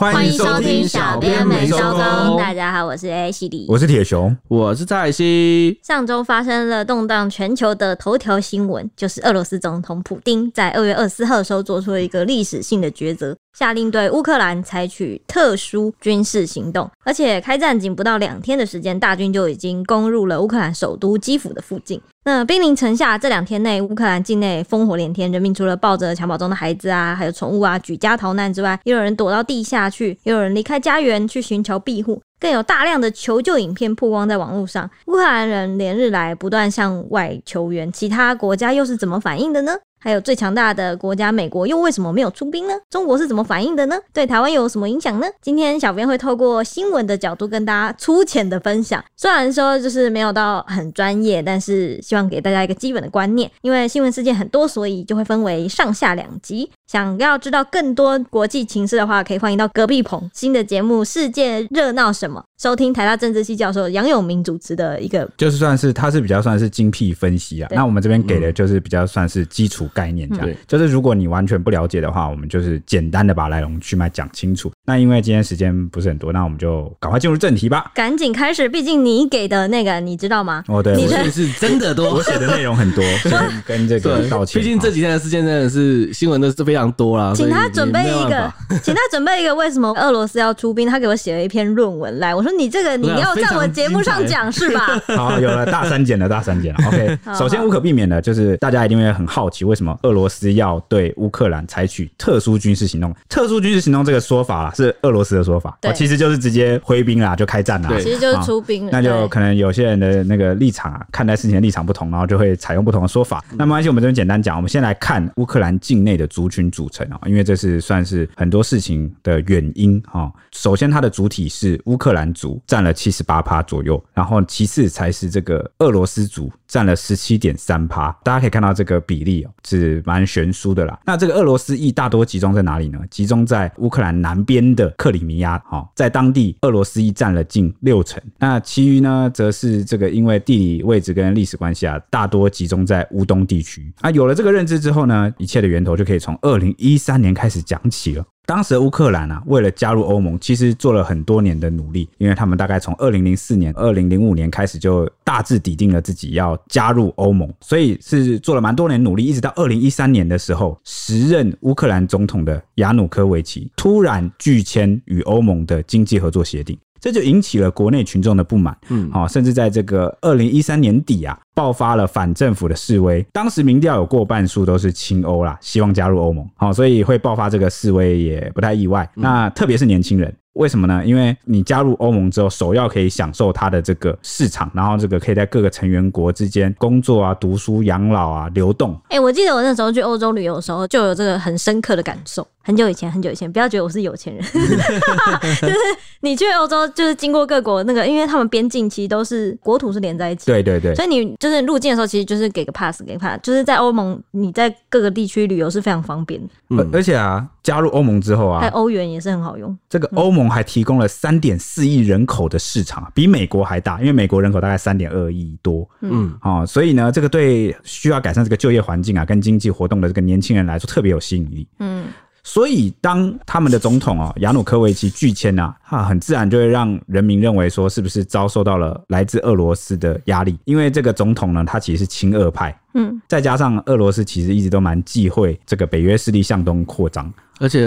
欢迎收听小编没收工。大家好，我是 A 西里，我是铁熊，我是蔡西。上周发生了动荡全球的头条新闻，就是俄罗斯总统普丁在二月二十四号的时候做出了一个历史性的抉择。下令对乌克兰采取特殊军事行动，而且开战仅不到两天的时间，大军就已经攻入了乌克兰首都基辅的附近。那兵临城下，这两天内，乌克兰境内烽火连天，人民除了抱着襁褓中的孩子啊，还有宠物啊，举家逃难之外，也有人躲到地下去，也有人离开家园去寻求庇护，更有大量的求救影片曝光在网络上。乌克兰人连日来不断向外求援，其他国家又是怎么反应的呢？还有最强大的国家美国又为什么没有出兵呢？中国是怎么反应的呢？对台湾又有什么影响呢？今天小编会透过新闻的角度跟大家粗浅的分享，虽然说就是没有到很专业，但是希望给大家一个基本的观念。因为新闻事件很多，所以就会分为上下两集。想要知道更多国际情势的话，可以欢迎到隔壁棚新的节目《世界热闹什么》，收听台大政治系教授杨永明主持的一个，就是算是他是比较算是精辟分析啊。那我们这边给的就是比较算是基础概念，这样、嗯、就是如果你完全不了解的话，我们就是简单的把来龙去脉讲清楚。那因为今天时间不是很多，那我们就赶快进入正题吧。赶紧开始，毕竟你给的那个你知道吗？哦，对，你的是真的多，我写的内容很多，所以跟这个 道歉。毕竟这几天的事件真的是新闻都是非常多啦。请他准备一个，请他准备一个，为什么俄罗斯要出兵？他给我写了一篇论文来，我说你这个你要在我节目上讲是吧？好，有了大删减了，大删减了。OK，首先无可避免的就是大家一定会很好奇，为什么俄罗斯要对乌克兰采取特殊军事行动？特殊军事行动这个说法是俄罗斯的说法。对，其实就是直接挥兵啦，就开战啦。对，其实就是出兵了。那就可能有些人的那个立场啊，看待事情的立场不同，然后就会采用不同的说法。那没关系，我们这边简单讲。我们先来看乌克兰境内的族群组成啊，因为这是算是很多事情的原因啊。首先，它的主体是乌克兰族，占了七十八趴左右，然后其次才是这个俄罗斯族，占了十七点三趴。大家可以看到这个比例哦，是蛮悬殊的啦。那这个俄罗斯裔大多集中在哪里呢？集中在乌克兰南边的克里米亚。哦，在当地俄罗斯裔占了近六成，那其余呢，则是这个因为地理位置跟历史关系啊，大多集中在乌东地区。啊，有了这个认知之后呢，一切的源头就可以从二零一三年开始讲起了。当时乌克兰啊，为了加入欧盟，其实做了很多年的努力，因为他们大概从二零零四年、二零零五年开始就大致抵定了自己要加入欧盟，所以是做了蛮多年努力，一直到二零一三年的时候，时任乌克兰总统的亚努科维奇突然拒签与欧盟的经济合作协定。这就引起了国内群众的不满，嗯，好，甚至在这个二零一三年底啊，爆发了反政府的示威。当时民调有过半数都是亲欧啦，希望加入欧盟，好，所以会爆发这个示威也不太意外。那特别是年轻人。为什么呢？因为你加入欧盟之后，首要可以享受它的这个市场，然后这个可以在各个成员国之间工作啊、读书、养老啊、流动。哎、欸，我记得我那时候去欧洲旅游的时候，就有这个很深刻的感受。很久以前，很久以前，不要觉得我是有钱人，就是你去欧洲，就是经过各国那个，因为他们边境其实都是国土是连在一起，对对对，所以你就是入境的时候，其实就是给个 pass，给个 pass，就是在欧盟你在各个地区旅游是非常方便的。嗯，而且啊，加入欧盟之后啊，在欧元也是很好用。这个欧盟还提供了三点四亿人口的市场，比美国还大，因为美国人口大概三点二亿多。嗯，哦，所以呢，这个对需要改善这个就业环境啊，跟经济活动的这个年轻人来说特别有吸引力。嗯。所以，当他们的总统哦亚努科维奇拒签啊，哈，很自然就会让人民认为说，是不是遭受到了来自俄罗斯的压力？因为这个总统呢，他其实是亲俄派，嗯，再加上俄罗斯其实一直都蛮忌讳这个北约势力向东扩张。而且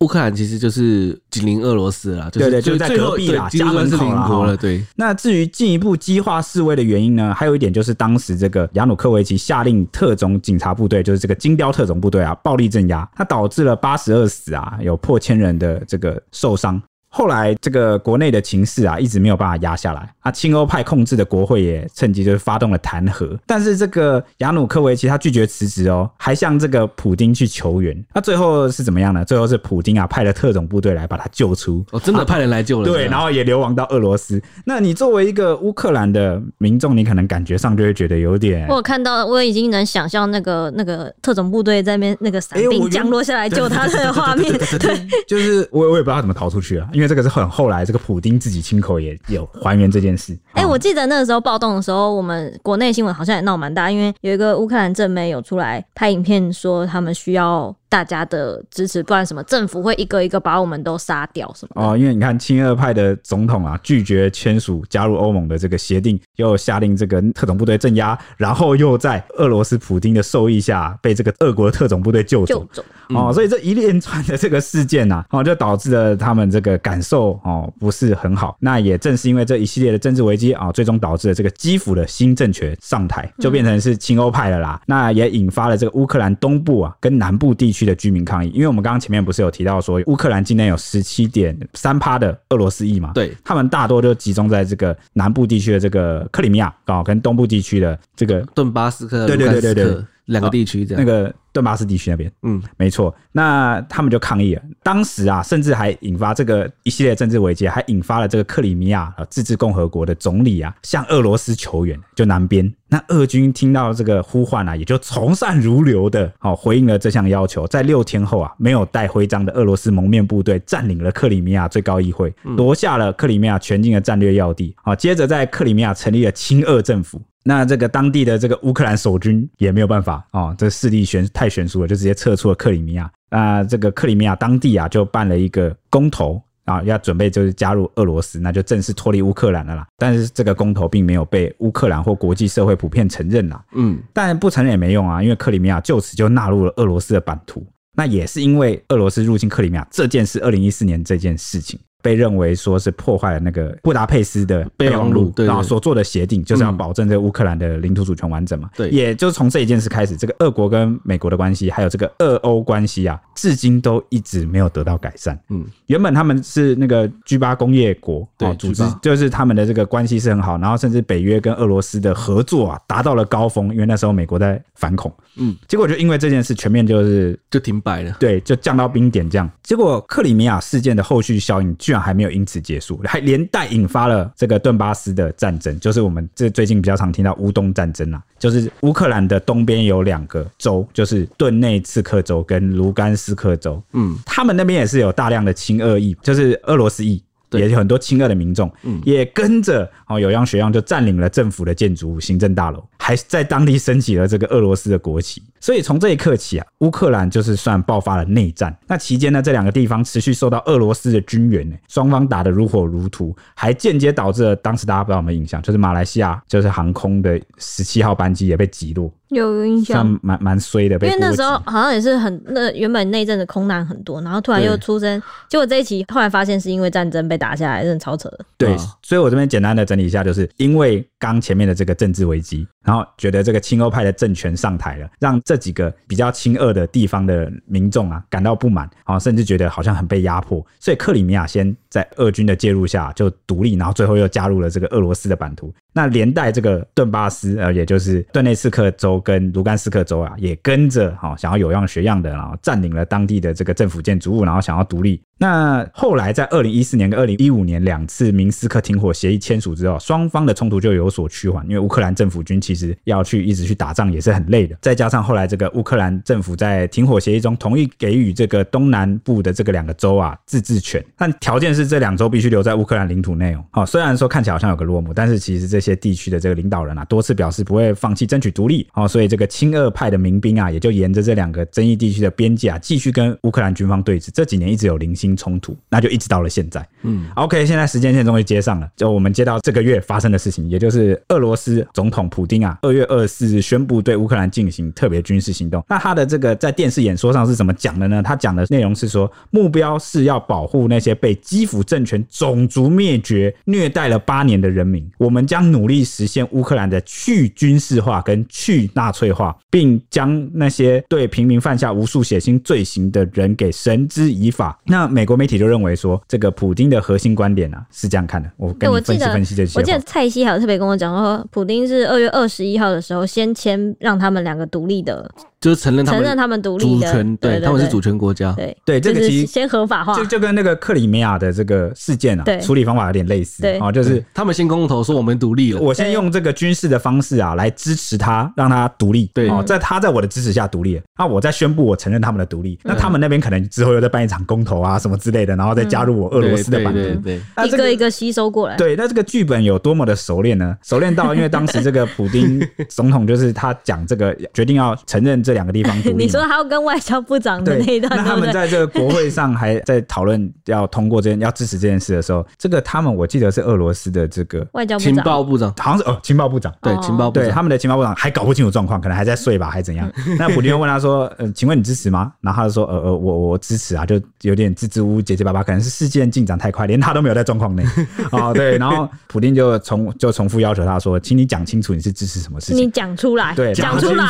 乌克兰其实就是紧邻俄罗斯啦，就是、对对，就在隔壁啦，家门口了。对。那至于进一步激化示威的原因呢？还有一点就是当时这个亚努科维奇下令特种警察部队，就是这个金标特种部队啊，暴力镇压，它导致了八十二死啊，有破千人的这个受伤。后来这个国内的情势啊，一直没有办法压下来啊。亲欧派控制的国会也趁机就是发动了弹劾，但是这个亚努科维奇他拒绝辞职哦，还向这个普丁去求援。那最后是怎么样呢？最后是普丁啊派了特种部队来把他救出。哦，真的派人来救了。对，然后也流亡到俄罗斯。那你作为一个乌克兰的民众，你可能感觉上就会觉得有点……我看到我已经能想象那个那个特种部队在那边那个伞兵降落下来救他的画面。对，就是我我也不知道他怎么逃出去啊。因为这个是很后来，这个普丁自己亲口也有还原这件事。哎、欸，我记得那个时候暴动的时候，我们国内新闻好像也闹蛮大，因为有一个乌克兰正媒有出来拍影片，说他们需要大家的支持，不然什么政府会一个一个把我们都杀掉什么？哦，因为你看亲俄派的总统啊，拒绝签署加入欧盟的这个协定，又下令这个特种部队镇压，然后又在俄罗斯普京的授意下被这个俄国的特种部队救走。救走哦，所以这一连串的这个事件呐、啊，哦，就导致了他们这个感受哦不是很好。那也正是因为这一系列的政治危机啊，最终导致了这个基辅的新政权上台，就变成是亲欧派了啦。那也引发了这个乌克兰东部啊跟南部地区的居民抗议。因为我们刚刚前面不是有提到说，乌克兰境内有十七点三趴的俄罗斯裔嘛？对，他们大多都集中在这个南部地区的这个克里米亚啊，跟东部地区的这个顿巴斯克，对对对对对，两个地区这样。那个。顿巴斯地区那边，嗯，没错。那他们就抗议了。当时啊，甚至还引发这个一系列政治危机，还引发了这个克里米亚自治共和国的总理啊，向俄罗斯求援。就南边，那俄军听到这个呼唤啊，也就从善如流的，好回应了这项要求。在六天后啊，没有带徽章的俄罗斯蒙面部队占领了克里米亚最高议会，夺下了克里米亚全境的战略要地。好，接着在克里米亚成立了亲俄政府。那这个当地的这个乌克兰守军也没有办法哦，这势力悬太悬殊了，就直接撤出了克里米亚。那这个克里米亚当地啊，就办了一个公投啊，要准备就是加入俄罗斯，那就正式脱离乌克兰了啦。但是这个公投并没有被乌克兰或国际社会普遍承认啦。嗯，但不承认也没用啊，因为克里米亚就此就纳入了俄罗斯的版图。那也是因为俄罗斯入侵克里米亚这件事，二零一四年这件事情。被认为说是破坏了那个布达佩斯的备忘录，然后所做的协定就是要保证这个乌克兰的领土主权完整嘛。对，也就是从这一件事开始，这个俄国跟美国的关系，还有这个俄欧关系啊，至今都一直没有得到改善。嗯，原本他们是那个 G 八工业国，对，组织就是他们的这个关系是很好，然后甚至北约跟俄罗斯的合作啊达到了高峰，因为那时候美国在反恐。嗯，结果就因为这件事，全面就是就停摆了。对，就降到冰点这样。结果克里米亚事件的后续效应，居然还没有因此结束，还连带引发了这个顿巴斯的战争，就是我们这最近比较常听到乌东战争啊，就是乌克兰的东边有两个州，就是顿内茨克州跟卢甘斯克州。嗯，他们那边也是有大量的亲俄裔，就是俄罗斯裔。也有很多亲俄的民众，嗯也跟着哦有样学样，就占领了政府的建筑物、行政大楼，还在当地升起了这个俄罗斯的国旗。所以从这一刻起啊，乌克兰就是算爆发了内战。那期间呢，这两个地方持续受到俄罗斯的军援，双方打得如火如荼，还间接导致了当时大家不知道有没有印象，就是马来西亚就是航空的十七号班机也被击落。有印象，蛮蛮衰的。因为那时候好像也是很那原本那阵子空难很多，然后突然又出生，结果这一期后来发现是因为战争被打下来，真的超扯的。对，所以我这边简单的整理一下，就是因为刚前面的这个政治危机，然后觉得这个亲欧派的政权上台了，让这几个比较亲俄的地方的民众啊感到不满，啊，甚至觉得好像很被压迫，所以克里米亚先在俄军的介入下就独立，然后最后又加入了这个俄罗斯的版图。那连带这个顿巴斯，呃，也就是顿内茨克州跟卢甘斯克州啊，也跟着哈，想要有样学样的，然后占领了当地的这个政府建筑物，然后想要独立。那后来在二零一四年跟二零一五年两次明斯克停火协议签署之后，双方的冲突就有所趋缓，因为乌克兰政府军其实要去一直去打仗也是很累的。再加上后来这个乌克兰政府在停火协议中同意给予这个东南部的这个两个州啊自治权，但条件是这两州必须留在乌克兰领土内哦。好，虽然说看起来好像有个落幕，但是其实这些地区的这个领导人啊多次表示不会放弃争取独立哦，所以这个亲俄派的民兵啊也就沿着这两个争议地区的边界啊继续跟乌克兰军方对峙。这几年一直有零星冲突，那就一直到了现在。嗯，OK，现在时间线终于接上了，就我们接到这个月发生的事情，也就是俄罗斯总统普京啊，二月二十四日宣布对乌克兰进行特别军事行动。那他的这个在电视演说上是怎么讲的呢？他讲的内容是说，目标是要保护那些被基辅政权种族灭绝、虐待了八年的人民。我们将努力实现乌克兰的去军事化跟去纳粹化，并将那些对平民犯下无数血腥罪行的人给绳之以法。那美国媒体就认为说，这个普京的核心观点啊是这样看的。我跟你分析分析这些。我记得蔡西还有特别跟我讲说，普丁是二月二十一号的时候先签让他们两个独立的。就是承认他们承认他们独立主权，对，他们是主权国家。对对，这个其实先合法化，就就跟那个克里米亚的这个事件啊，处理方法有点类似。啊，哦，就是他们先公投说我们独立了，我先用这个军事的方式啊来支持他，让他独立。对，哦，在他在我的支持下独立，那我再宣布我承认他们的独立。那他们那边可能之后又再办一场公投啊什么之类的，然后再加入我俄罗斯的版图。对，一个一个吸收过来。对，那这个剧本有多么的熟练呢？熟练到因为当时这个普丁总统就是他讲这个决定要承认这。这两个地方独立。你说他要跟外交部长的那一段，那他们在这个国会上还在讨论要通过这件、要支持这件事的时候，这个他们我记得是俄罗斯的这个外交部情报部长，好像是哦，情报部长，对，情报部长，对，他们的情报部长还搞不清楚状况，可能还在睡吧，还怎样？那普丁又问他说：“呃，请问你支持吗？”然后他就说：“呃呃，我我支持啊，就有点支支吾吾、结结巴巴，可能是事件进展太快，连他都没有在状况内 哦，对，然后普丁就重就重复要求他说：“请你讲清楚你是支持什么事情，你讲出来，对，讲出来，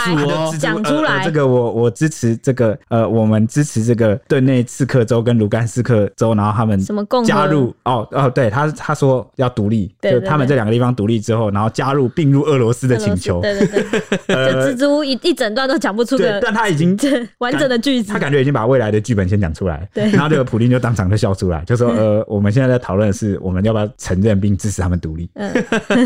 讲出来。这个我我支持这个呃，我们支持这个顿内刺克州跟卢甘斯克州，然后他们什么加入。哦哦，对他他说要独立，就他们这两个地方独立之后，然后加入并入俄罗斯的请求，对对对，就支支吾吾一一整段都讲不出个，但他已经 完整的句子，他感觉已经把未来的剧本先讲出来，对，然后这个普丁就当场就笑出来，就说 呃，我们现在在讨论的是我们要不要承认并支持他们独立，嗯，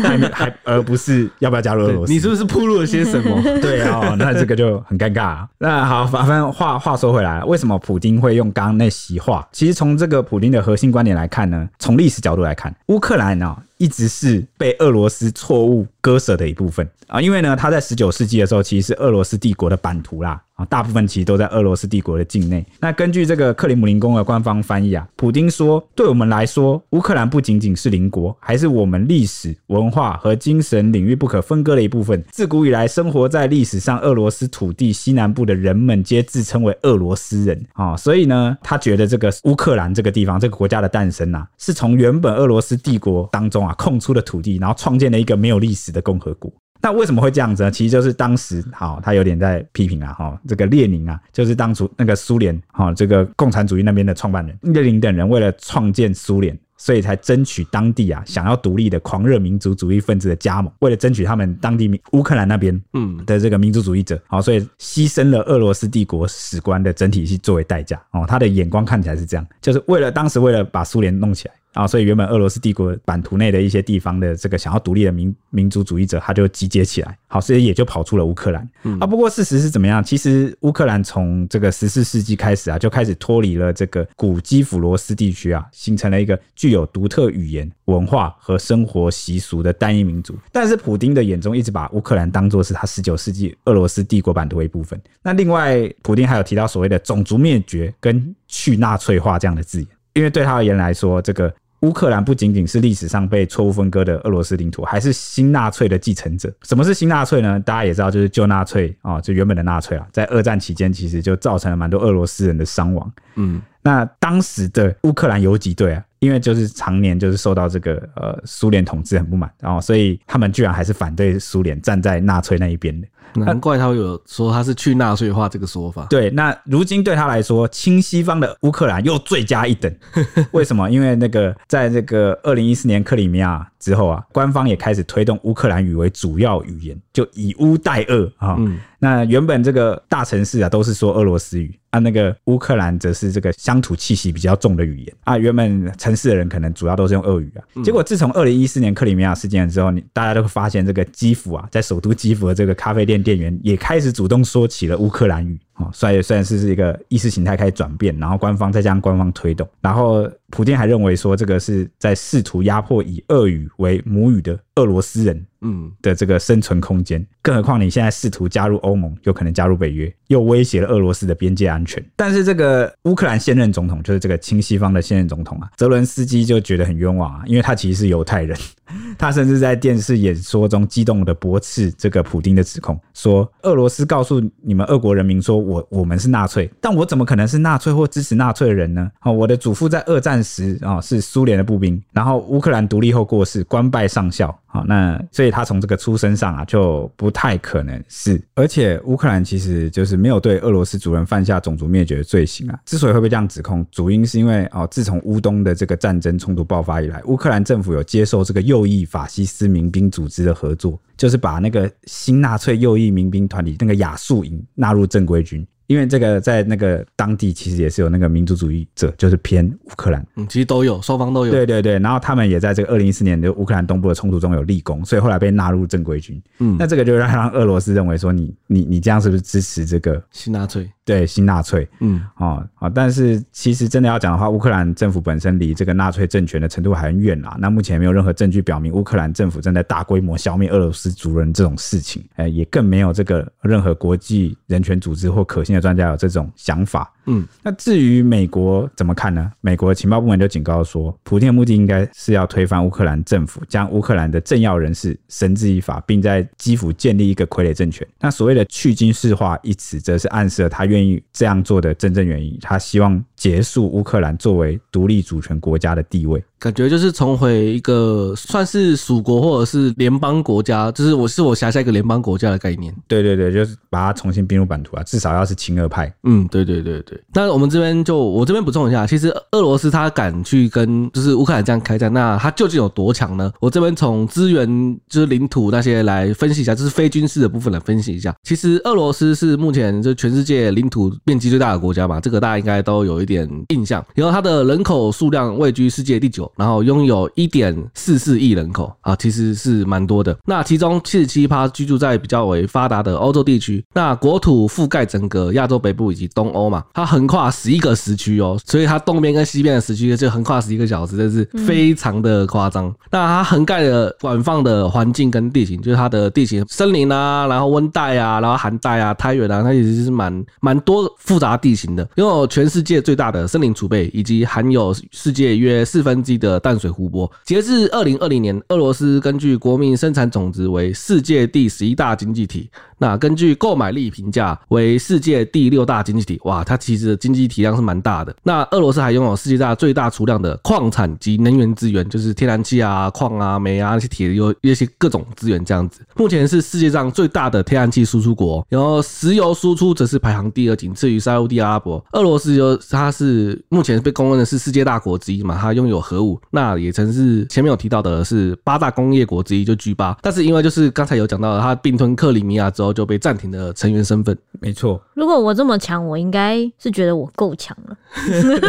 还还而不是要不要加入俄罗斯，你是不是铺露了些什么？对啊，那这个就很尴尬。那好，反正话话说回来，为什么普京会用刚那席话？其实从这个普京的核心观点来看呢，从历史角度来看，乌克兰呢。一直是被俄罗斯错误割舍的一部分啊，因为呢，他在十九世纪的时候其实是俄罗斯帝国的版图啦啊，大部分其实都在俄罗斯帝国的境内。那根据这个克里姆林宫的官方翻译啊，普丁说，对我们来说，乌克兰不仅仅是邻国，还是我们历史文化和精神领域不可分割的一部分。自古以来，生活在历史上俄罗斯土地西南部的人们，皆自称为俄罗斯人啊。所以呢，他觉得这个乌克兰这个地方，这个国家的诞生啊，是从原本俄罗斯帝国当中。空出的土地，然后创建了一个没有历史的共和国。那为什么会这样子呢？其实就是当时，好，他有点在批评啊，哈，这个列宁啊，就是当初那个苏联，哈，这个共产主义那边的创办人列宁等人，为了创建苏联，所以才争取当地啊想要独立的狂热民族主义分子的加盟，为了争取他们当地乌克兰那边嗯的这个民族主义者，好，所以牺牲了俄罗斯帝国史观的整体系作为代价。哦，他的眼光看起来是这样，就是为了当时为了把苏联弄起来。啊，所以原本俄罗斯帝国版图内的一些地方的这个想要独立的民民族主义者，他就集结起来，好，所以也就跑出了乌克兰。啊，不过事实是怎么样？其实乌克兰从这个十四世纪开始啊，就开始脱离了这个古基辅罗斯地区啊，形成了一个具有独特语言、文化和生活习俗的单一民族。但是普丁的眼中一直把乌克兰当作是他十九世纪俄罗斯帝国版图的一部分。那另外，普丁还有提到所谓的种族灭绝跟去纳粹化这样的字眼，因为对他而言来说，这个。乌克兰不仅仅是历史上被错误分割的俄罗斯领土，还是新纳粹的继承者。什么是新纳粹呢？大家也知道，就是旧纳粹啊，就原本的纳粹啊，在二战期间其实就造成了蛮多俄罗斯人的伤亡。嗯，那当时的乌克兰游击队啊，因为就是常年就是受到这个呃苏联统治很不满，然后所以他们居然还是反对苏联，站在纳粹那一边的。难怪他会有说他是去纳粹化这个说法。对，那如今对他来说，亲西方的乌克兰又罪加一等。为什么？因为那个在这个二零一四年克里米亚之后啊，官方也开始推动乌克兰语为主要语言，就以乌代俄啊。嗯那原本这个大城市啊，都是说俄罗斯语啊，那个乌克兰则是这个乡土气息比较重的语言啊。原本城市的人可能主要都是用俄语啊。结果自从二零一四年克里米亚事件之后，你大家都会发现，这个基辅啊，在首都基辅的这个咖啡店店员也开始主动说起了乌克兰语。哦，虽然虽然是一个意识形态开始转变，然后官方再将官方推动，然后普京还认为说这个是在试图压迫以俄语为母语的俄罗斯人，嗯的这个生存空间。更何况你现在试图加入欧盟，有可能加入北约，又威胁了俄罗斯的边界安全。但是这个乌克兰现任总统，就是这个亲西方的现任总统啊，泽伦斯基就觉得很冤枉啊，因为他其实是犹太人。他甚至在电视演说中激动的驳斥这个普丁的指控，说俄罗斯告诉你们俄国人民说我我们是纳粹，但我怎么可能是纳粹或支持纳粹的人呢？哦，我的祖父在二战时啊是苏联的步兵，然后乌克兰独立后过世，官拜上校。好，那所以他从这个出身上啊就不太可能是，而且乌克兰其实就是没有对俄罗斯族人犯下种族灭绝的罪行啊。之所以会被这样指控，主因是因为哦，自从乌东的这个战争冲突爆发以来，乌克兰政府有接受这个右翼法西斯民兵组织的合作，就是把那个新纳粹右翼民兵团体那个亚速营纳入正规军。因为这个在那个当地其实也是有那个民族主义者，就是偏乌克兰，嗯，其实都有，双方都有。对对对，然后他们也在这个二零一四年的乌克兰东部的冲突中有立功，所以后来被纳入正规军。嗯，那这个就让让俄罗斯认为说你，你你你这样是不是支持这个新纳粹？对新纳粹，嗯，哦啊，但是其实真的要讲的话，乌克兰政府本身离这个纳粹政权的程度还很远啦。那目前没有任何证据表明乌克兰政府正在大规模消灭俄罗斯族人这种事情，哎，也更没有这个任何国际人权组织或可信的专家有这种想法。嗯，那至于美国怎么看呢？美国情报部门就警告说，普京的目的应该是要推翻乌克兰政府，将乌克兰的政要人士绳之以法，并在基辅建立一个傀儡政权。那所谓的去军事化一词，则是暗示了他愿意这样做的真正原因，他希望结束乌克兰作为独立主权国家的地位。感觉就是重回一个算是属国或者是联邦国家，就是我是我辖下一个联邦国家的概念。对对对，就是把它重新并入版图啊，至少要是亲俄派。嗯，对对对对。那我们这边就我这边补充一下，其实俄罗斯他敢去跟就是乌克兰这样开战，那他究竟有多强呢？我这边从资源就是领土那些来分析一下，就是非军事的部分来分析一下。其实俄罗斯是目前就全世界领土面积最大的国家嘛，这个大家应该都有一点印象。然后它的人口数量位居世界第九。然后拥有一点四四亿人口啊，其实是蛮多的。那其中七十七趴居住在比较为发达的欧洲地区，那国土覆盖整个亚洲北部以及东欧嘛，它横跨十一个时区哦，所以它东边跟西边的时区就横跨十一个小时，这是非常的夸张。那它横盖的广泛的环境跟地形，就是它的地形，森林啊，然后温带啊，然后寒带啊，苔原啊，它其实是蛮蛮多复杂地形的，拥有全世界最大的森林储备，以及含有世界约四分之一的淡水湖泊。截至二零二零年，俄罗斯根据国民生产总值为世界第十一大经济体。那根据购买力评价为世界第六大经济体，哇，它其实的经济体量是蛮大的。那俄罗斯还拥有世界上最大储量的矿产及能源资源，就是天然气啊、矿啊、煤啊那些铁有那些各种资源这样子。目前是世界上最大的天然气输出国，然后石油输出则是排行第二，仅次于沙乌地阿拉伯。俄罗斯就它是目前被公认的是世界大国之一嘛，它拥有核武，那也曾是前面有提到的是八大工业国之一，就 G 八。但是因为就是刚才有讲到，它并吞克里米亚之后。就被暂停了成员身份。没错，如果我这么强，我应该是觉得我够强了，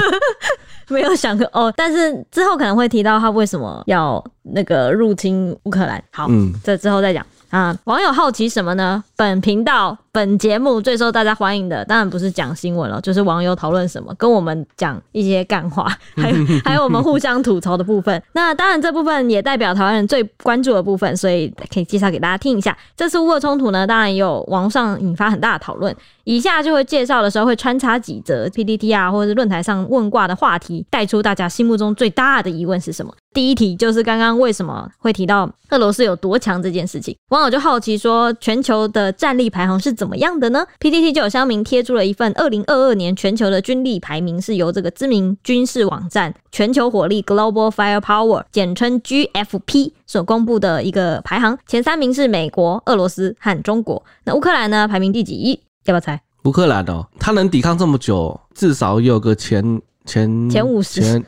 没有想过哦。但是之后可能会提到他为什么要那个入侵乌克兰。好，嗯，这之后再讲。啊，网友好奇什么呢？本频道、本节目最受大家欢迎的，当然不是讲新闻了，就是网友讨论什么，跟我们讲一些干话，还有还有我们互相吐槽的部分。那当然，这部分也代表台湾人最关注的部分，所以可以介绍给大家听一下。这次乌俄冲突呢，当然也有网上引发很大的讨论。以下就会介绍的时候会穿插几则 PPT 啊，或者是论坛上问卦的话题，带出大家心目中最大的疑问是什么？第一题就是刚刚为什么会提到俄罗斯有多强这件事情，网友就好奇说，全球的战力排行是怎么样的呢？PTT 就有乡民贴出了一份二零二二年全球的军力排名，是由这个知名军事网站全球火力 Global Firepower，简称 GFP 所公布的一个排行，前三名是美国、俄罗斯和中国，那乌克兰呢排名第几？要不要猜？乌克兰哦，他能抵抗这么久，至少有个前前前五十，前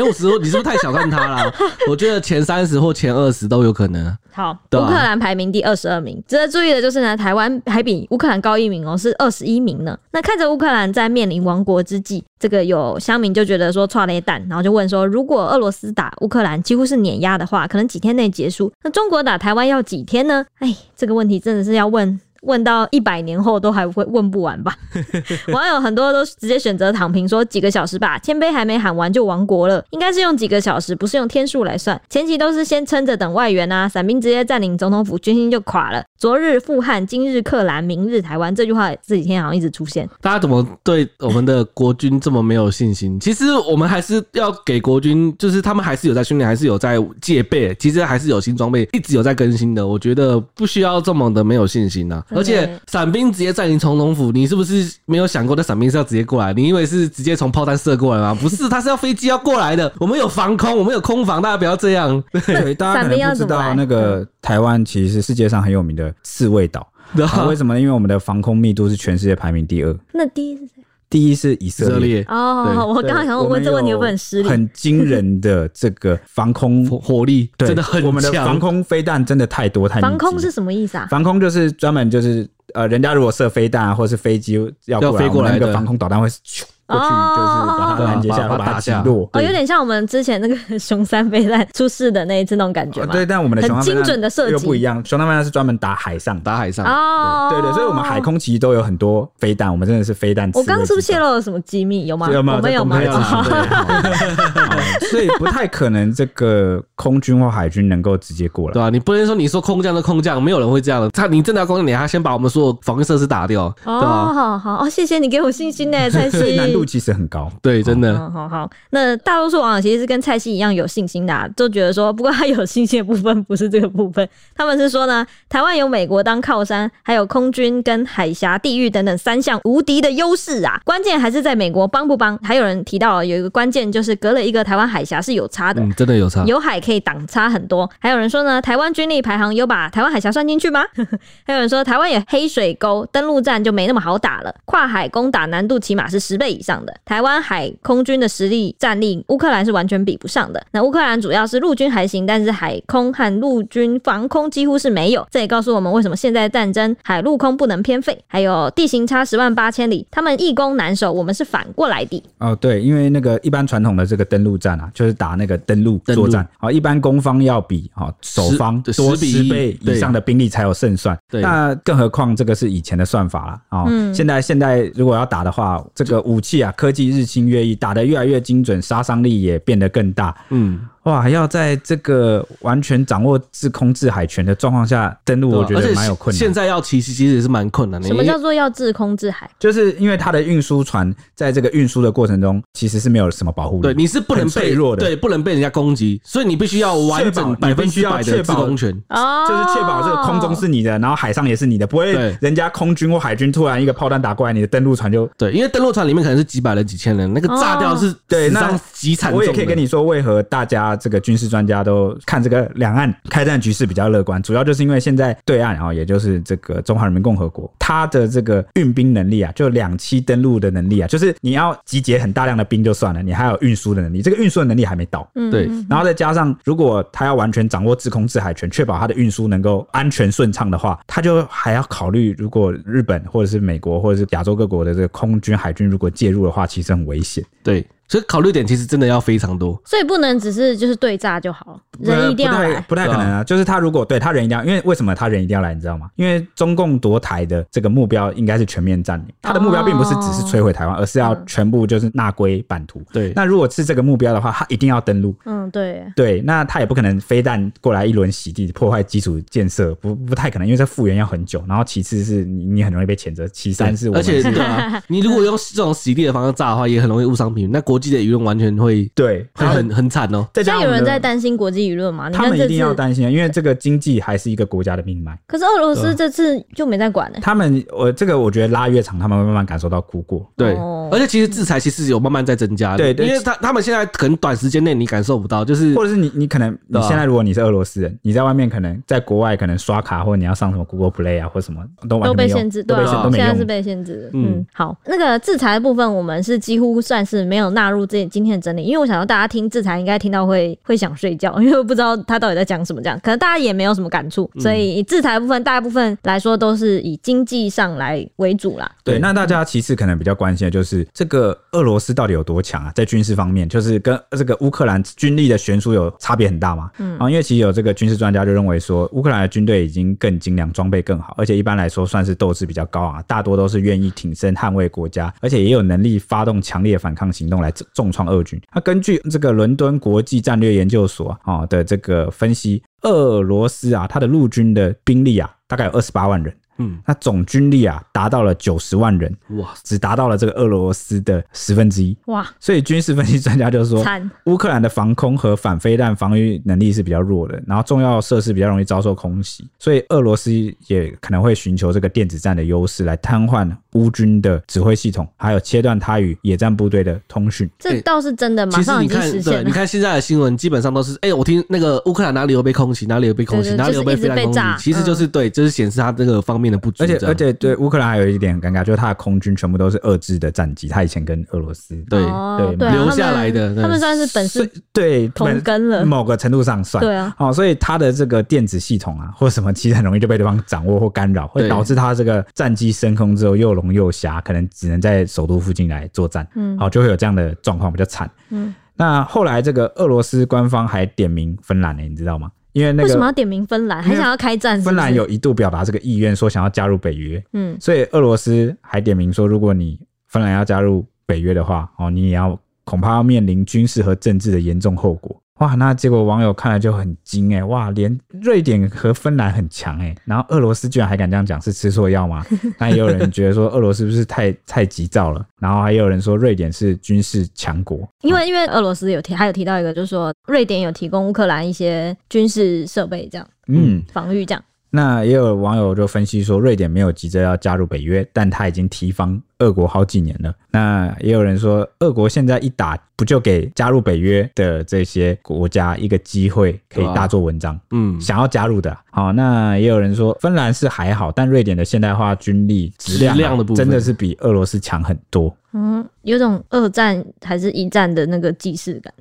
五十，你是不是太小看他了？我觉得前三十或前二十都有可能。好，乌克兰排名第二十二名。值得注意的就是呢，台湾还比乌克兰高一名哦，是二十一名呢。那看着乌克兰在面临亡国之际，这个有乡民就觉得说创了一弹，然后就问说，如果俄罗斯打乌克兰几乎是碾压的话，可能几天内结束，那中国打台湾要几天呢？哎，这个问题真的是要问。问到一百年后都还会问不完吧？网友很多都直接选择躺平，说几个小时吧，谦卑还没喊完就亡国了，应该是用几个小时，不是用天数来算。前期都是先撑着等外援啊，伞兵直接占领总统府，军心就垮了。昨日富汉，今日克兰，明日台湾，这句话这几天好像一直出现。大家怎么对我们的国军这么没有信心？其实我们还是要给国军，就是他们还是有在训练，还是有在戒备，其实还是有新装备，一直有在更新的。我觉得不需要这么的没有信心呐、啊。而且伞兵直接占领从龙府，你是不是没有想过，那伞兵是要直接过来？你以为是直接从炮弹射过来吗？不是，他是要飞机要过来的。我们有防空，我们有空防，大家不要这样。对，大家可能不知道，那个台湾其实是世界上很有名的刺猬岛。为什么呢？因为我们的防空密度是全世界排名第二。那第一是谁？第一是以色列。哦，我刚刚想问这个问题，会很失礼。很惊人的这个防空 火力，真的很强。我们的防空飞弹真的太多太。防空是什么意思啊？防空就是专门就是呃，人家如果射飞弹啊或是飞机要飞过来，那个防空导弹会咻过去，就是把它拦截下来，把它把它打下击落。哦，有点像我们之前那个 熊三飞弹出事的那一次那种感觉对，但我们的熊很精准的设计又不一样，熊三飞弹是专门打海上。打海上。哦，对对，所以我们海空其实都有很多飞弹，我们真的是飞弹。我刚刚是不是泄露了什么机密？有吗？有没有？我们有吗？没有。所以不太可能这个空军或海军能够直接过来。对啊，你不能说你说空降就空降，没有人会这样的。他你真的要空降，你还先把我们所有防御设施打掉，哦，对吧？好好哦，谢谢你给我信心呢，蔡西。难度其实很高，对，真的。好好好，那大多数网友其实是跟蔡西一样有信心的，啊，都觉得说，不过他有信心的部分不是这个部分，他们是说呢，台湾有美国当靠山，还有空军跟海峡地域等等三项无敌的优势啊。关键还是在美国帮不帮？还有人提到有一个关键就是隔了一个台湾海峡是有差的，嗯，真的有差，有海可以挡差很多。还有人说呢，台湾军力排行有把台湾海峡算进去吗？还有人说台湾有黑水沟登陆战就没那么好打了，跨海攻打难度起码是十倍以上的。台湾海空军的实力战力，乌克兰是完全比不上的。那乌克兰主要是陆军还行，但是海空和陆军防空几乎是没有。这也告诉我们为什么现在战争海陆空不能偏废。还有地形差十万八千里，他们易攻难守，我们是反过来的。哦，对，因为那个一般传统的这个登陆战啊，就是打那个登陆作战啊，一般攻方要比啊守方多十倍以上的兵力才有胜算。对，那更何况这个是以前的算法了啊。嗯，现在现在如果要打的话，这个武器科技日新月异，打得越来越精准，杀伤力也变得更大。嗯。哇，要在这个完全掌握制空制海权的状况下登陆，我觉得蛮有困难。现在要其实其实也是蛮困难的。什么叫做要制空制海？就是因为它的运输船在这个运输的过程中，其实是没有什么保护力。对，你是不能被弱的，对，不能被人家攻击，所以你必须要完整百分之百的制空权哦，就是确保这个空中是你的，然后海上也是你的，不会人家空军或海军突然一个炮弹打过来，你的登陆船就对，因为登陆船里面可能是几百人、几千人，那个炸掉是对，那极惨。我也可以跟你说，为何大家这个军事专家。都看这个两岸开战局势比较乐观，主要就是因为现在对岸啊，也就是这个中华人民共和国，它的这个运兵能力啊，就两栖登陆的能力啊，就是你要集结很大量的兵就算了，你还有运输的能力，这个运输的能力还没到，对，然后再加上如果他要完全掌握制空制海权，确保他的运输能够安全顺畅的话，他就还要考虑，如果日本或者是美国或者是亚洲各国的这个空军海军如果介入的话，其实很危险，对。所以考虑点其实真的要非常多，所以不能只是就是对炸就好，人一定要来，不太可能啊。就是他如果对他人一定要，因为为什么他人一定要来，你知道吗？因为中共夺台的这个目标应该是全面占领，他的目标并不是只是摧毁台湾，而是要全部就是纳归版图。对，那如果是这个目标的话，他一定要登陆。嗯，对，对，那他也不可能飞弹过来一轮洗地破坏基础建设，不不太可能，因为这复原要很久。然后其次是你你很容易被谴责，其三是我而且对啊，你如果用这种洗地的方式炸的话，也很容易误伤平民。那国际的舆论完全。会对，会很很惨哦。现在有人在担心国际舆论吗？他们一定要担心，因为这个经济还是一个国家的命脉。可是俄罗斯这次就没在管呢。他们，我这个我觉得拉越长，他们会慢慢感受到苦果。对，而且其实制裁其实有慢慢在增加。对，因为他他们现在可能短时间内你感受不到，就是或者是你你可能你现在如果你是俄罗斯人，你在外面可能在国外可能刷卡或者你要上什么 Google Play 啊或什么都都被限制，对，现在是被限制的。嗯，好，那个制裁的部分我们是几乎算是没有纳入这今天的整理，因为我想要大家。听制裁应该听到会会想睡觉，因为我不知道他到底在讲什么，这样可能大家也没有什么感触，所以以制裁部分大部分来说都是以经济上来为主啦。对，那大家其次可能比较关心的就是这个俄罗斯到底有多强啊？在军事方面，就是跟这个乌克兰军力的悬殊有差别很大嘛。嗯，啊，因为其实有这个军事专家就认为说，乌克兰的军队已经更精良，装备更好，而且一般来说算是斗志比较高啊，大多都是愿意挺身捍卫国家，而且也有能力发动强烈反抗行动来重创俄军。那根据这个伦敦国际战略研究所啊的这个分析，俄罗斯啊，它的陆军的兵力啊，大概有二十八万人。嗯，那总军力啊达到了九十万人，哇，只达到了这个俄罗斯的十分之一，哇，所以军事分析专家就是说，乌克兰的防空和反飞弹防御能力是比较弱的，然后重要设施比较容易遭受空袭，所以俄罗斯也可能会寻求这个电子战的优势来瘫痪乌军的指挥系统，还有切断他与野战部队的通讯。这倒是真的，马上已经实现了。其实你看，对，你看现在的新闻基本上都是，哎、欸，我听那个乌克兰哪里有被空袭，哪里有被空袭，哪里有被飞弹攻击，其实就是对，就是显示他这个方面。的不足。而且而且对乌克兰还有一点很尴尬，就是他的空军全部都是俄制的战机，他以前跟俄罗斯对、哦、对啊留下来的，他们，算是本是对同根了，某个程度上算对啊。哦，所以他的这个电子系统啊，或什么，其实很容易就被对方掌握或干扰，会导致他这个战机升空之后又聋又瞎，可能只能在首都附近来作战。嗯，好，就会有这样的状况，比较惨。嗯，那后来这个俄罗斯官方还点名芬兰呢、欸，你知道吗？因为那个为什么要点名芬兰？还想要开战是是？芬兰有一度表达这个意愿，说想要加入北约。嗯，所以俄罗斯还点名说，如果你芬兰要加入北约的话，哦，你也要恐怕要面临军事和政治的严重后果。哇，那结果网友看了就很惊哎，哇，连瑞典和芬兰很强哎，然后俄罗斯居然还敢这样讲，是吃错药吗？那也有人觉得说俄罗斯是不是太太急躁了？然后还有人说瑞典是军事强国，因为因为俄罗斯有提还有提到一个，就是说瑞典有提供乌克兰一些军事设备，这样，嗯，防御这样。那也有网友就分析说，瑞典没有急着要加入北约，但他已经提防俄国好几年了。那也有人说，俄国现在一打，不就给加入北约的这些国家一个机会，可以大做文章？嗯，想要加入的。好，那也有人说，芬兰是还好，但瑞典的现代化军力质量、啊、量的部分真的是比俄罗斯强很多。嗯，有种二战还是一战的那个既视感，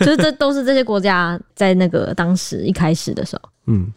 就是这都是这些国家在那个当时一开始的时候，嗯。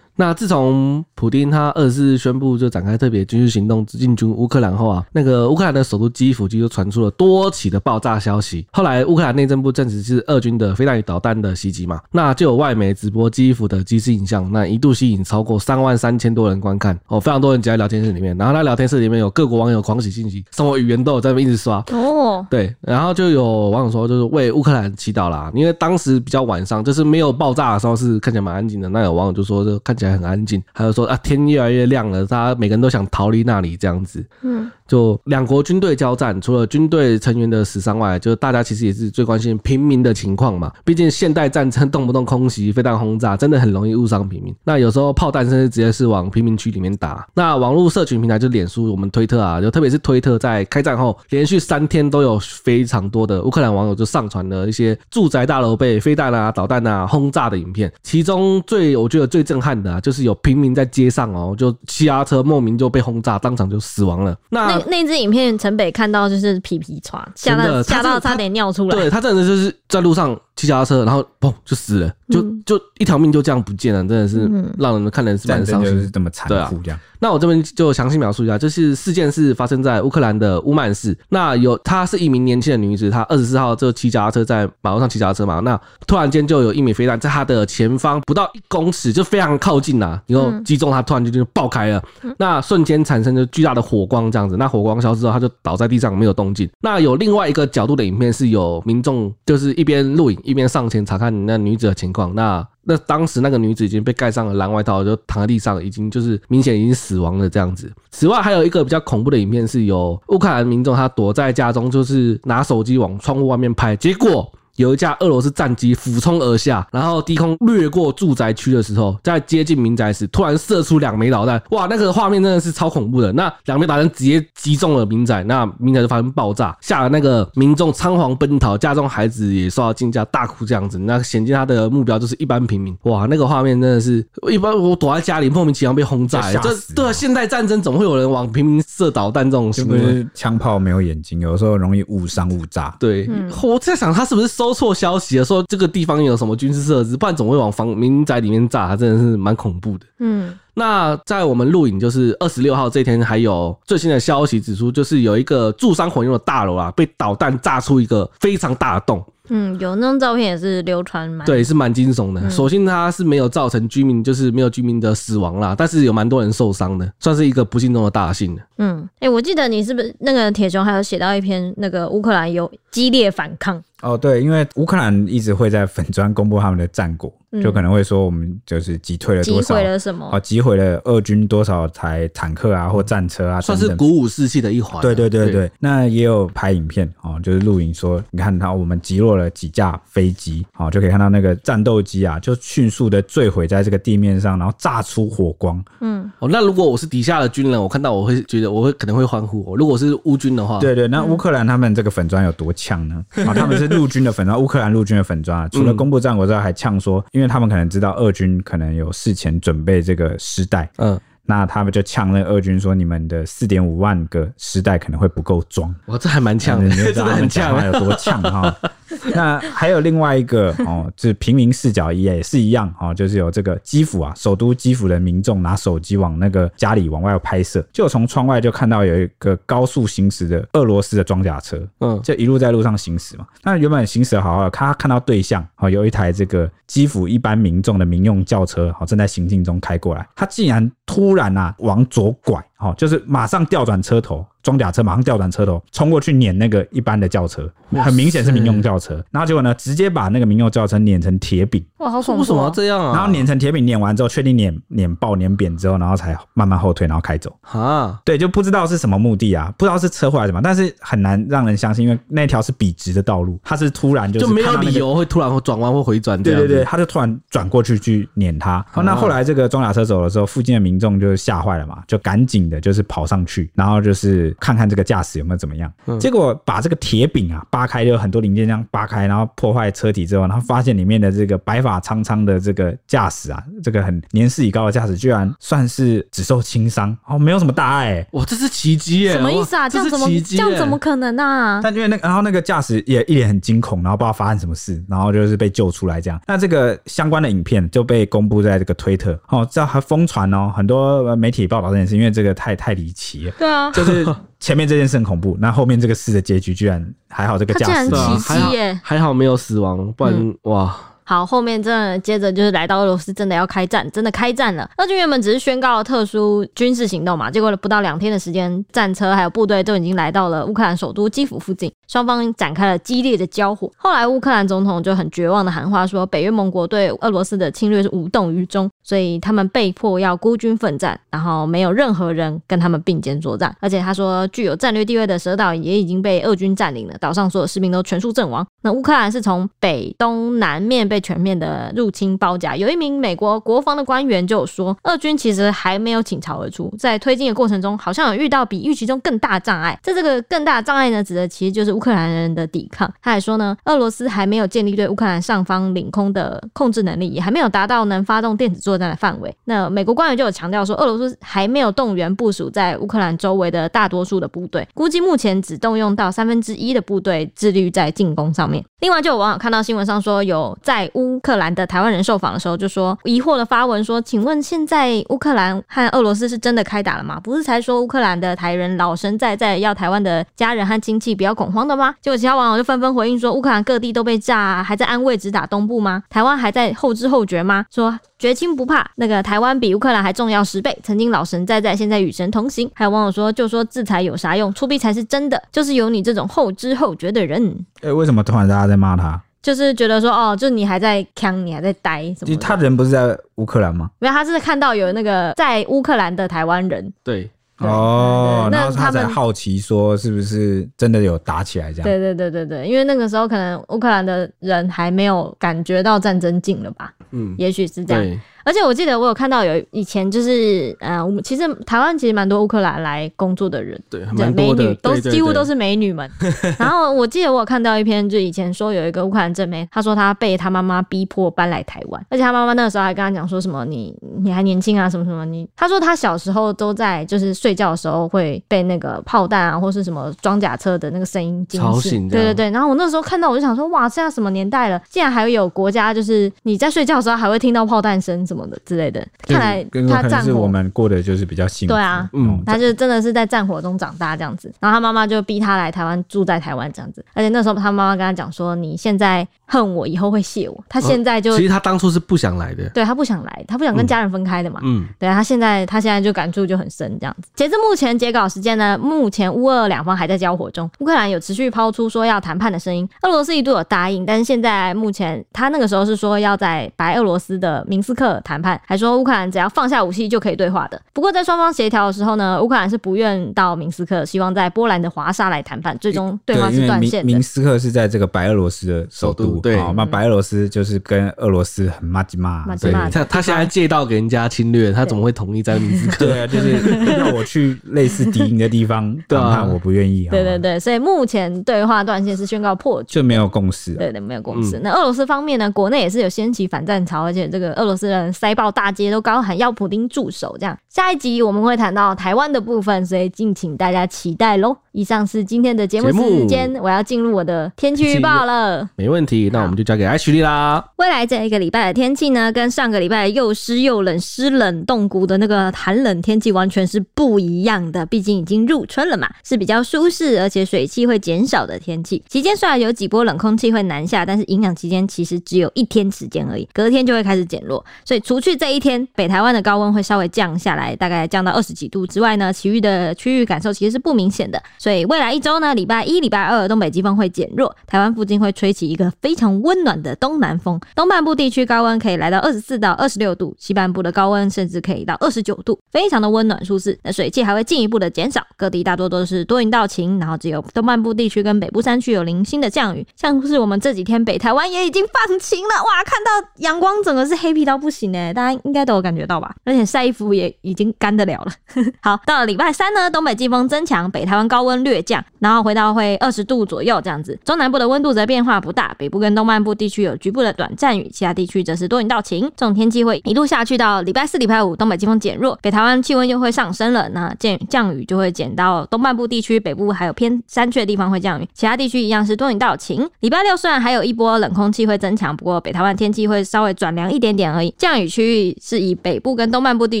那自从普丁他二十四日宣布就展开特别军事行动进军乌克兰后啊，那个乌克兰的首都基辅就传出了多起的爆炸消息。后来乌克兰内政部证实是俄军的飞弹与导弹的袭击嘛，那就有外媒直播基辅的即时影像，那一度吸引超过三万三千多人观看哦，非常多人挤在聊天室里面，然后那聊天室里面有各国网友狂喜信息，什么语言都有在那边一直刷哦，对，然后就有网友说就是为乌克兰祈祷啦，因为当时比较晚上，就是没有爆炸的时候是看起来蛮安静的，那有网友就说就看起来。很安静，还有说啊，天越来越亮了，大家每个人都想逃离那里，这样子。嗯，就两国军队交战，除了军队成员的死伤外，就大家其实也是最关心平民的情况嘛。毕竟现代战争动不动空袭、飞弹轰炸，真的很容易误伤平民。那有时候炮弹甚至直接是往平民区里面打。那网络社群平台就脸书，我们推特啊，就特别是推特，在开战后连续三天都有非常多的乌克兰网友就上传了一些住宅大楼被飞弹啊、导弹啊轰炸的影片。其中最我觉得最震撼的啊。就是有平民在街上哦，就骑脚踏车莫名就被轰炸，当场就死亡了。那那那支影片，陈北看到就是皮皮剉，吓到吓到差点尿出来。对，他真的就是在路上骑脚踏车，然后砰就死了，就就一条命就这样不见了，真的是让人看人是蛮伤心，就是这么残酷这样。那我这边就详细描述一下，就是事件是发生在乌克兰的乌曼市。那有她是一名年轻的女子，她二十四号就骑脚踏车在马路上骑脚踏车嘛。那突然间就有一枚飞弹在她的前方不到一公尺，就非常靠近呐，然后击中他，突然就就爆开了。那瞬间产生了巨大的火光，这样子。那火光消失之后，他就倒在地上没有动静。那有另外一个角度的影片是有民众就是一边录影一边上前查看那女子的情况。那那当时那个女子已经被盖上了蓝外套，就躺在地上，已经就是明显已经死亡了这样子。此外，还有一个比较恐怖的影片，是有乌克兰民众他躲在家中，就是拿手机往窗户外面拍，结果。有一架俄罗斯战机俯冲而下，然后低空掠过住宅区的时候，在接近民宅时，突然射出两枚导弹，哇，那个画面真的是超恐怖的。那两枚导弹直接击中了民宅，那民宅就发生爆炸，吓得那个民众仓皇奔逃，家中孩子也受到惊吓，大哭这样子。那显见他的目标就是一般平民，哇，那个画面真的是一般我躲在家里莫名其妙被轰炸，这对啊，现代战争总会有人往平民射导弹这种行为，枪炮没有眼睛，有时候容易误伤误炸。对，我在想他是不是收错消息了，说这个地方有什么军事设施，不然总会往房民宅里面炸？真的是蛮恐怖的。嗯，那在我们录影就是二十六号这天，还有最新的消息指出，就是有一个住商混用的大楼啊，被导弹炸出一个非常大的洞。嗯，有那张照片也是流传蛮，对，是蛮惊悚的。所幸它是没有造成居民，就是没有居民的死亡啦，但是有蛮多人受伤的，算是一个不幸中的大幸。嗯，哎、欸，我记得你是不是那个铁雄还有写到一篇那个乌克兰有激烈反抗？哦，对，因为乌克兰一直会在粉砖公布他们的战果。就可能会说我们就是击退了多少，击毁了什么？哦，击毁了俄军多少台坦克啊，或战车啊，算是鼓舞士气的一环。对对对对，那也有拍影片哦，就是录影说，你看它，我们击落了几架飞机，哦，就可以看到那个战斗机啊，就迅速的坠毁在这个地面上，然后炸出火光。嗯，哦，那如果我是底下的军人，我看到我会觉得我会可能会欢呼。如果是乌军的话，对对，那乌克兰他们这个粉砖有多呛呢？啊，他们是陆军的粉砖，乌克兰陆军的粉砖啊，除了公布战果之外，还呛说，因为他们可能知道。俄军可能有事前准备这个尸袋，嗯，那他们就呛那个俄军说：“你们的四点五万个尸袋可能会不够装。”哇，这还蛮呛的，真的很呛，有多呛哈？那还有另外一个哦，就是平民视角也是一样哦，就是有这个基辅啊，首都基辅的民众拿手机往那个家里往外拍摄，就从窗外就看到有一个高速行驶的俄罗斯的装甲车，嗯，就一路在路上行驶嘛。那原本行驶好好的，他看到对象哦，有一台这个基辅一般民众的民用轿车，好正在行进中开过来，他竟然突然啊往左拐，哦，就是马上调转车头。装甲车马上调转车头，冲过去碾那个一般的轿车，很明显是民用轿车。然后结果呢，直接把那个民用轿车碾成铁饼。哇，好恐怖！为什么要这样啊？然后碾成铁饼，碾完之后确定碾碾爆碾扁之后，然后才慢慢后退，然后开走。啊，对，就不知道是什么目的啊，不知道是车祸还是什么，但是很难让人相信，因为那条是笔直的道路，它是突然就是、那个、就没有理由会突然会转弯或回转。对对对，他就突然转过去去碾他。好，那后来这个装甲车走了之后，附近的民众就吓坏了嘛，就赶紧的就是跑上去，然后就是看看这个驾驶。有没有怎么样？结果把这个铁饼啊扒开，就有很多零件这样扒开，然后破坏车体之后，然后发现里面的这个白发苍苍的这个驾驶啊，这个很年事已高的驾驶，居然算是只受轻伤哦，没有什么大碍。哇，这是奇迹耶！什么意思啊？这样怎么这样怎么可能啊？但因为那个，然后那个驾驶也一脸很惊恐，然后不知道发生什么事，然后就是被救出来这样。那这个相关的影片就被公布在这个推特哦，这还疯传哦，很多媒体报道这件事，因为这个太太离奇了。对啊，就是。前面这件事很恐怖，那后面这个事的结局居然还好，这个驾驶还好，还好没有死亡，不然、嗯、哇。好，后面真的接着就是来到俄罗斯，真的要开战，真的开战了。俄军原本只是宣告了特殊军事行动嘛，结果不到两天的时间，战车还有部队都已经来到了乌克兰首都基辅附近，双方展开了激烈的交火。后来乌克兰总统就很绝望的喊话说，北约盟国对俄罗斯的侵略是无动于衷，所以他们被迫要孤军奋战，然后没有任何人跟他们并肩作战。而且他说，具有战略地位的蛇岛也已经被俄军占领了，岛上所有士兵都全数阵亡。那乌克兰是从北东南面。被全面的入侵包夹，有一名美国国防的官员就有说，俄军其实还没有倾巢而出，在推进的过程中，好像有遇到比预期中更大障碍。在这个更大障碍呢，指的其实就是乌克兰人的抵抗。他还说呢，俄罗斯还没有建立对乌克兰上方领空的控制能力，也还没有达到能发动电子作战的范围。那美国官员就有强调说，俄罗斯还没有动员部署在乌克兰周围的大多数的部队，估计目前只动用到三分之一的部队致力于在进攻上面。另外，就有网友看到新闻上说，有在乌克兰的台湾人受访的时候，就说疑惑的发文说：“请问现在乌克兰和俄罗斯是真的开打了吗？不是才说乌克兰的台人老神在在，要台湾的家人和亲戚不要恐慌的吗？”结果其他网友就纷纷回应说：“乌克兰各地都被炸啊，还在安慰只打东部吗？台湾还在后知后觉吗？说绝亲不怕，那个台湾比乌克兰还重要十倍，曾经老神在在，现在与神同行。”还有网友说：“就说制裁有啥用？出兵才是真的，就是有你这种后知后觉的人。”哎，为什么突然大家在骂他？就是觉得说，哦，就你还在呛，你还在待什么？其他人不是在乌克兰吗？没有，他是看到有那个在乌克兰的台湾人。对。哦，然后他在好奇说，是不是真的有打起来这样？对对对对对，因为那个时候可能乌克兰的人还没有感觉到战争近了吧？嗯，也许是这样。而且我记得我有看到有以前就是呃，我们其实台湾其实蛮多乌克兰来工作的人，对，美女都几乎都是美女们。然后我记得我有看到一篇，就以前说有一个乌克兰正妹，她说她被她妈妈逼迫搬来台湾，而且她妈妈那个时候还跟她讲说什么你你还年轻啊什么什么你，她说她小时候都在就是睡觉的时候会被那个炮弹啊或是什么装甲车的那个声音惊醒，对对对。然后我那时候看到我就想说哇，现在什么年代了，竟然还有国家就是你在睡觉的时候还会听到炮弹声什么的之类的。看来他战火，我们过的就是比较幸福。对啊，嗯，他就真的是在战火中长大这样子。然后他妈妈就逼他来台湾住在台湾这样子。而且那时候他妈妈跟他讲说：“你现在恨我，以后会谢我。”他现在就、哦、其实他当初是不想来的，对他不想来，他不想跟家人分开的嘛。嗯，对他现在他现在就感触就很深这样子。截至目前截稿时间呢，目前乌俄两方还在交火中。乌克兰有持续抛出说要谈判的声音，俄罗斯一度有答应，但是现在目前他那个时候是说要在白俄罗斯的明斯克谈判，还说乌克兰只要放下武器就可以对话的。不过在双方协调的时候呢，乌克兰是不愿到明斯克，希望在波兰的华沙来谈判。最终对话是断线的。明斯克是在这个白俄罗斯的首都，对，那白俄罗斯就是跟俄罗斯很骂吉骂。对，他他现在借道给人家侵略，他怎么会同意在明斯克？对啊，就是 让我去类似敌营的地方 谈判，我不愿意。对对对，所以目前对话断线是宣告破局，就没有共识。对对，没有共识。那俄罗斯方面呢，国内也是有掀起反战潮，而且这个俄罗斯人人塞爆大街，都高喊要普丁住手。这样，下一集我们会谈到台湾的部分，所以敬请大家期待喽。以上是今天的节目时间，我要进入我的天气预报了。没问题，那我们就交给 Ashley 啦。未来这一个礼拜的天气呢，跟上个礼拜又湿又冷、湿冷冻骨的那个寒冷天气完全是不一样的。毕竟已经入春了嘛，是比较舒适而且水汽会减少的天气。期间虽然有几波冷空气会南下，但是影响期间其实只有一天时间而已，隔天就会开始减弱。所以除去这一天，北台湾的高温会稍微降下来，大概降到二十几度之外呢，其余的区域感受其实是不明显的。所以未来一周呢，礼拜一、礼拜二东北季风会减弱，台湾附近会吹起一个非常温暖的东南风，东半部地区高温可以来到二十四到二十六度，西半部的高温甚至可以到二十九度，非常的温暖舒适。那水汽还会进一步的减少，各地大多都是多云到晴，然后只有东半部地区跟北部山区有零星的降雨，像是我们这几天北台湾也已经放晴了，哇，看到阳光整个是黑皮到不行大家应该都有感觉到吧？而且晒衣服也已经干得了了。好，到了礼拜三呢，东北季风增强，北台湾高温略降，然后。然后回到会二十度左右这样子，中南部的温度则变化不大，北部跟东半部地区有局部的短暂雨，其他地区则是多云到晴。这种天气会一路下去到礼拜四、礼拜五，东北季风减弱，北台湾气温又会上升了，那降降雨就会减到东半部地区，北部还有偏山区的地方会降雨，其他地区一样是多云到晴。礼拜六虽然还有一波冷空气会增强，不过北台湾天气会稍微转凉一点点而已，降雨区域是以北部跟东半部地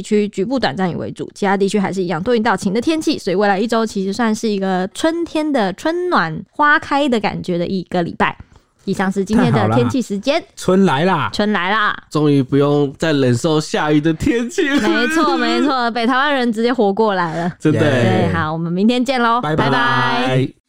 区局部短暂雨为主，其他地区还是一样多云到晴的天气，所以未来一周其实算是一个春天。的春暖花开的感觉的一个礼拜。以上是今天的 天气时间，春来啦，春来啦，终于不用再忍受下雨的天气了。没错，没错，北台湾人直接活过来了，真的。对，好，我们明天见喽，拜拜。